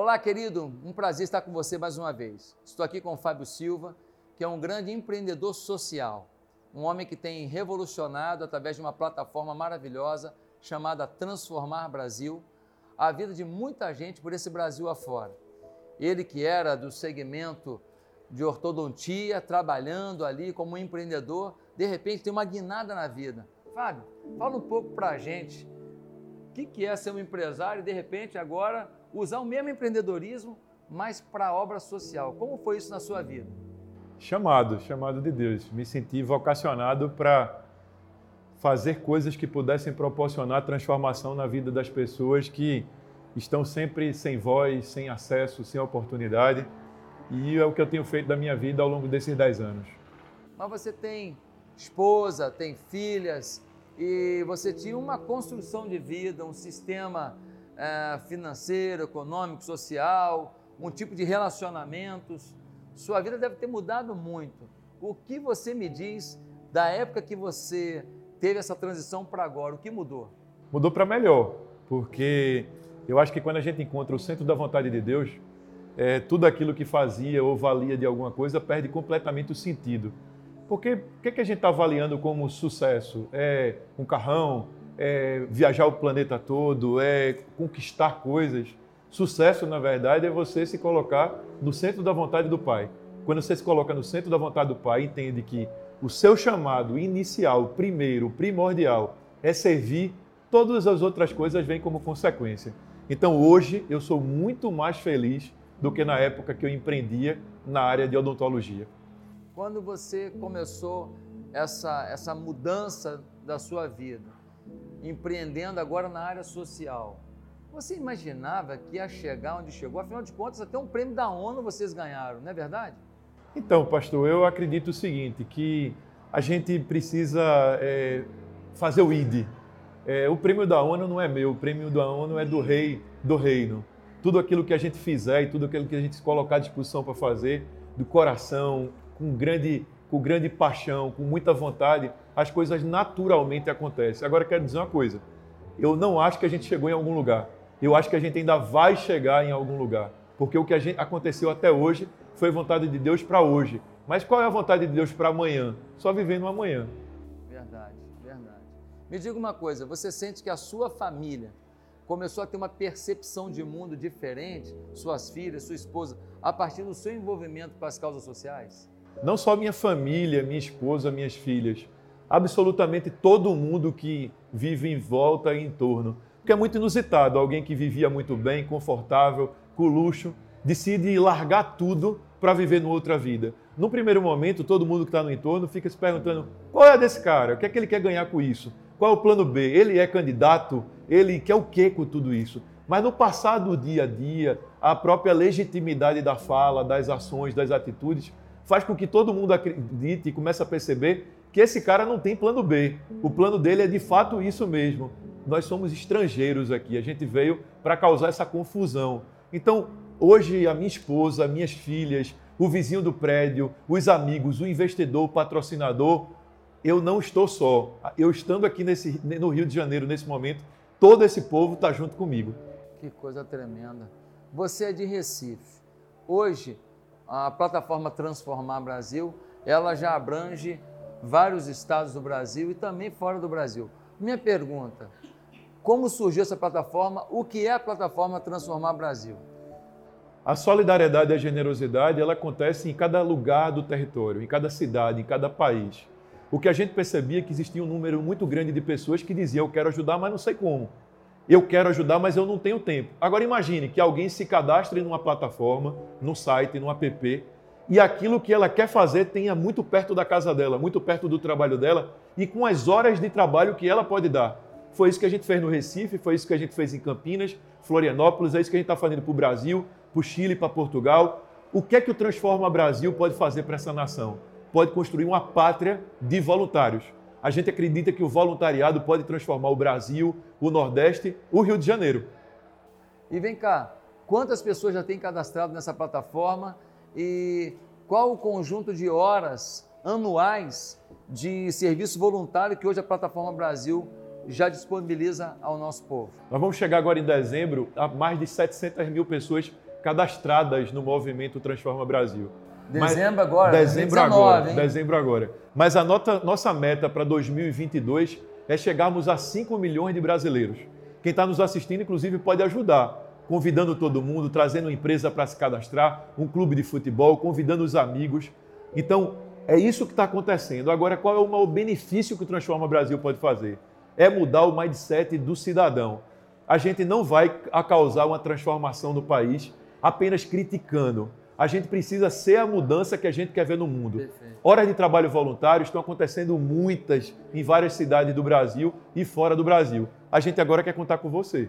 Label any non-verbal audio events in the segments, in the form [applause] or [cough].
Olá, querido, um prazer estar com você mais uma vez. Estou aqui com o Fábio Silva, que é um grande empreendedor social, um homem que tem revolucionado através de uma plataforma maravilhosa chamada Transformar Brasil, a vida de muita gente por esse Brasil afora. Ele que era do segmento de ortodontia, trabalhando ali como empreendedor, de repente tem uma guinada na vida. Fábio, fala um pouco para a gente o que, que é ser um empresário e de repente agora usar o mesmo empreendedorismo, mas para a obra social. Como foi isso na sua vida? Chamado, chamado de Deus. Me senti vocacionado para fazer coisas que pudessem proporcionar transformação na vida das pessoas que estão sempre sem voz, sem acesso, sem oportunidade. E é o que eu tenho feito da minha vida ao longo desses 10 anos. Mas você tem esposa, tem filhas, e você tinha uma construção de vida, um sistema é, financeiro, econômico, social, um tipo de relacionamentos. Sua vida deve ter mudado muito. O que você me diz da época que você teve essa transição para agora? O que mudou? Mudou para melhor, porque eu acho que quando a gente encontra o centro da vontade de Deus, é, tudo aquilo que fazia ou valia de alguma coisa perde completamente o sentido. Porque o que, que a gente está avaliando como sucesso? É um carrão? É viajar o planeta todo? É conquistar coisas? Sucesso, na verdade, é você se colocar no centro da vontade do Pai. Quando você se coloca no centro da vontade do Pai, entende que o seu chamado inicial, primeiro, primordial, é servir, todas as outras coisas vêm como consequência. Então hoje eu sou muito mais feliz do que na época que eu empreendia na área de odontologia. Quando você começou essa, essa mudança da sua vida, empreendendo agora na área social, você imaginava que ia chegar onde chegou? Afinal de contas, até um prêmio da ONU vocês ganharam, não é verdade? Então, pastor, eu acredito o seguinte, que a gente precisa é, fazer o ID. É, o prêmio da ONU não é meu, o prêmio da ONU é do rei do reino. Tudo aquilo que a gente fizer e tudo aquilo que a gente colocar à disposição para fazer, do coração, com grande, com grande paixão, com muita vontade, as coisas naturalmente acontecem. Agora, quero dizer uma coisa: eu não acho que a gente chegou em algum lugar. Eu acho que a gente ainda vai chegar em algum lugar. Porque o que gente, aconteceu até hoje foi vontade de Deus para hoje. Mas qual é a vontade de Deus para amanhã? Só vivendo amanhã. Verdade, verdade. Me diga uma coisa: você sente que a sua família começou a ter uma percepção de mundo diferente, suas filhas, sua esposa, a partir do seu envolvimento com as causas sociais? Não só minha família, minha esposa, minhas filhas, absolutamente todo mundo que vive em volta e em torno. Porque é muito inusitado, alguém que vivia muito bem, confortável, com luxo, decide largar tudo para viver numa outra vida. No primeiro momento, todo mundo que está no entorno fica se perguntando: qual é desse cara? O que é que ele quer ganhar com isso? Qual é o plano B? Ele é candidato? Ele quer o que com tudo isso? Mas no passar do dia a dia, a própria legitimidade da fala, das ações, das atitudes, faz com que todo mundo acredite e comece a perceber que esse cara não tem plano B. O plano dele é de fato isso mesmo. Nós somos estrangeiros aqui, a gente veio para causar essa confusão. Então, hoje a minha esposa, minhas filhas, o vizinho do prédio, os amigos, o investidor, o patrocinador, eu não estou só. Eu estando aqui nesse, no Rio de Janeiro nesse momento, todo esse povo está junto comigo. Que coisa tremenda. Você é de Recife. Hoje, a plataforma Transformar Brasil, ela já abrange vários estados do Brasil e também fora do Brasil. Minha pergunta, como surgiu essa plataforma? O que é a plataforma Transformar Brasil? A solidariedade e a generosidade, ela acontece em cada lugar do território, em cada cidade, em cada país. O que a gente percebia é que existia um número muito grande de pessoas que diziam eu quero ajudar, mas não sei como. Eu quero ajudar, mas eu não tenho tempo. Agora imagine que alguém se cadastre numa plataforma, num site, num app, e aquilo que ela quer fazer tenha muito perto da casa dela, muito perto do trabalho dela e com as horas de trabalho que ela pode dar. Foi isso que a gente fez no Recife, foi isso que a gente fez em Campinas, Florianópolis, é isso que a gente está fazendo para o Brasil, para o Chile, para Portugal. O que é que o Transforma Brasil pode fazer para essa nação? Pode construir uma pátria de voluntários a gente acredita que o voluntariado pode transformar o Brasil, o Nordeste, o Rio de Janeiro. E vem cá, quantas pessoas já têm cadastrado nessa plataforma e qual o conjunto de horas anuais de serviço voluntário que hoje a Plataforma Brasil já disponibiliza ao nosso povo? Nós vamos chegar agora em dezembro a mais de 700 mil pessoas cadastradas no movimento Transforma Brasil. Dezembro agora? Dezembro 19, agora. Hein? Dezembro agora. Mas a nota, nossa meta para 2022 é chegarmos a 5 milhões de brasileiros. Quem está nos assistindo, inclusive, pode ajudar, convidando todo mundo, trazendo uma empresa para se cadastrar, um clube de futebol, convidando os amigos. Então, é isso que está acontecendo. Agora, qual é o benefício que o Transforma Brasil pode fazer? É mudar o mindset do cidadão. A gente não vai causar uma transformação no país apenas criticando. A gente precisa ser a mudança que a gente quer ver no mundo. Perfeito. Horas de trabalho voluntário estão acontecendo muitas em várias cidades do Brasil e fora do Brasil. A gente agora quer contar com você.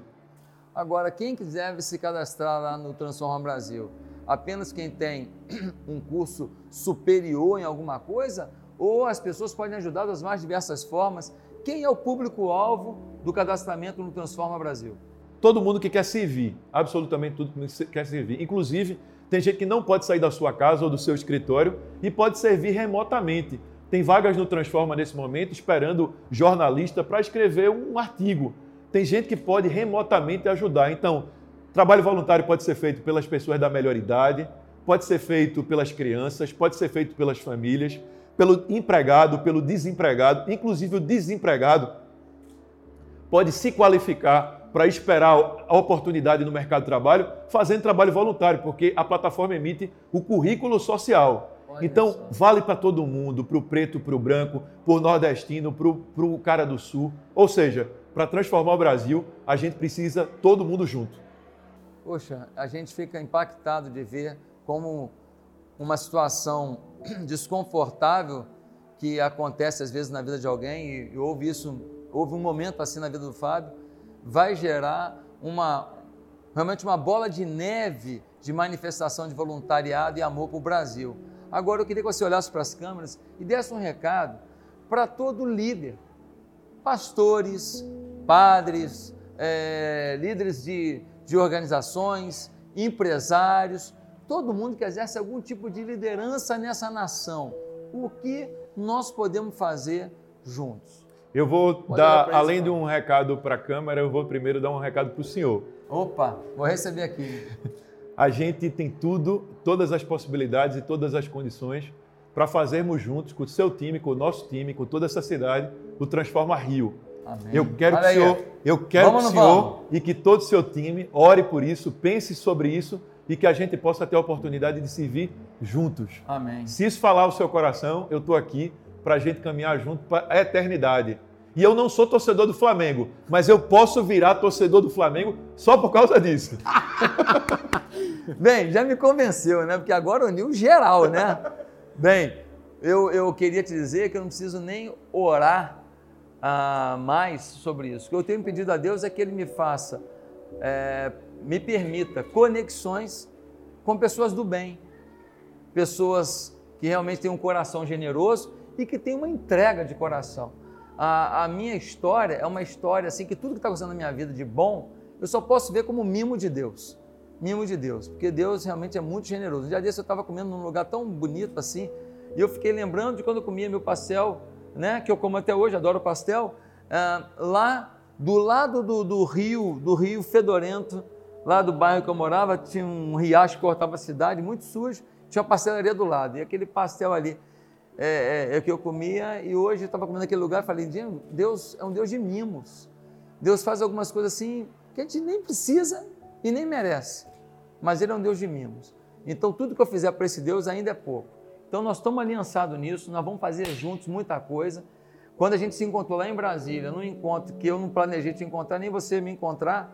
Agora, quem quiser se cadastrar lá no Transforma Brasil, apenas quem tem [clears throat] um curso superior em alguma coisa, ou as pessoas podem ajudar das mais diversas formas. Quem é o público-alvo do cadastramento no Transforma Brasil? Todo mundo que quer servir, absolutamente tudo que quer servir. Inclusive, tem gente que não pode sair da sua casa ou do seu escritório e pode servir remotamente. Tem vagas no Transforma nesse momento esperando jornalista para escrever um artigo. Tem gente que pode remotamente ajudar. Então, trabalho voluntário pode ser feito pelas pessoas da melhor idade, pode ser feito pelas crianças, pode ser feito pelas famílias, pelo empregado, pelo desempregado, inclusive o desempregado pode se qualificar para esperar a oportunidade no mercado de trabalho fazendo trabalho voluntário, porque a plataforma emite o currículo social. Olha então, só. vale para todo mundo, para o preto, para o branco, para o nordestino, para o cara do sul. Ou seja, para transformar o Brasil, a gente precisa todo mundo junto. Poxa, a gente fica impactado de ver como uma situação [clears throat] desconfortável que acontece às vezes na vida de alguém, e houve isso, houve um momento assim na vida do Fábio, vai gerar uma realmente uma bola de neve de manifestação de voluntariado e amor para o Brasil. Agora eu queria que você olhasse para as câmeras e desse um recado para todo líder, pastores, padres, é, líderes de, de organizações, empresários, todo mundo que exerce algum tipo de liderança nessa nação. O que nós podemos fazer juntos? Eu vou Pode dar, além de um recado para a Câmara, eu vou primeiro dar um recado para o senhor. Opa, vou receber aqui. A gente tem tudo, todas as possibilidades e todas as condições para fazermos juntos, com o seu time, com o nosso time, com toda essa cidade, o Transforma Rio. Amém. Eu quero Olha que o senhor, eu quero vamos que o senhor vamos. e que todo o seu time ore por isso, pense sobre isso e que a gente possa ter a oportunidade de servir juntos. Amém. Se isso falar o seu coração, eu estou aqui para a gente caminhar junto para a eternidade. E eu não sou torcedor do Flamengo, mas eu posso virar torcedor do Flamengo só por causa disso. [laughs] Bem, já me convenceu, né? Porque agora uniu geral, né? Bem, eu, eu queria te dizer que eu não preciso nem orar ah, mais sobre isso. O que eu tenho pedido a Deus é que Ele me faça, é, me permita conexões com pessoas do bem, pessoas que realmente têm um coração generoso e que tem uma entrega de coração. A, a minha história é uma história assim que tudo que está acontecendo na minha vida de bom, eu só posso ver como mimo de Deus. Mimo de Deus, porque Deus realmente é muito generoso. Um dia desse eu estava comendo num lugar tão bonito assim, e eu fiquei lembrando de quando eu comia meu pastel, né, que eu como até hoje, adoro pastel, ah, lá do lado do, do rio, do rio fedorento, lá do bairro que eu morava, tinha um riacho que cortava a cidade, muito sujo, tinha uma pastelaria do lado, e aquele pastel ali é, é, é o que eu comia e hoje eu estava comendo naquele lugar falei, Deus é um Deus de mimos. Deus faz algumas coisas assim que a gente nem precisa e nem merece, mas Ele é um Deus de mimos. Então tudo que eu fizer para esse Deus ainda é pouco. Então nós estamos aliançados nisso, nós vamos fazer juntos muita coisa. Quando a gente se encontrou lá em Brasília, num encontro que eu não planejei te encontrar, nem você me encontrar,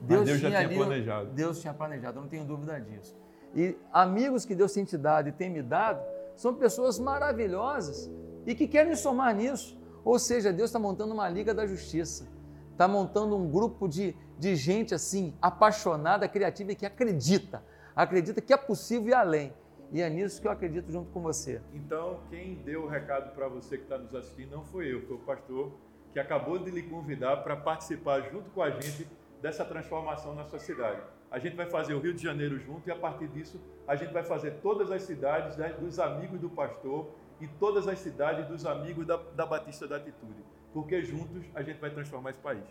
Deus, Deus tinha, já tinha ali, planejado. Deus tinha planejado, eu não tenho dúvida disso. E amigos que Deus tem te dado e tem me dado, são pessoas maravilhosas e que querem somar nisso. Ou seja, Deus está montando uma liga da justiça, está montando um grupo de, de gente assim, apaixonada, criativa e que acredita, acredita que é possível ir além. E é nisso que eu acredito junto com você. Então, quem deu o recado para você que está nos assistindo não foi eu, foi o pastor que acabou de lhe convidar para participar junto com a gente dessa transformação na sua cidade. A gente vai fazer o Rio de Janeiro junto e a partir disso a gente vai fazer todas as cidades né, dos amigos do pastor e todas as cidades dos amigos da, da Batista da Atitude, porque juntos a gente vai transformar esse país.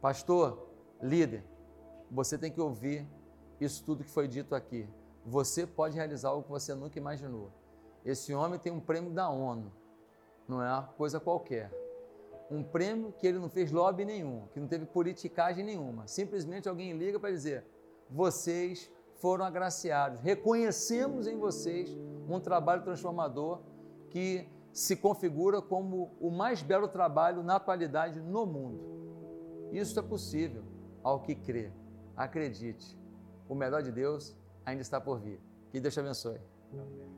Pastor, líder, você tem que ouvir isso tudo que foi dito aqui. Você pode realizar algo que você nunca imaginou. Esse homem tem um prêmio da ONU, não é uma coisa qualquer. Um prêmio que ele não fez lobby nenhum, que não teve politicagem nenhuma. Simplesmente alguém liga para dizer: vocês foram agraciados, reconhecemos em vocês um trabalho transformador que se configura como o mais belo trabalho na atualidade no mundo. Isso é possível ao que crê. Acredite, o melhor de Deus ainda está por vir. Que Deus te abençoe. Amém.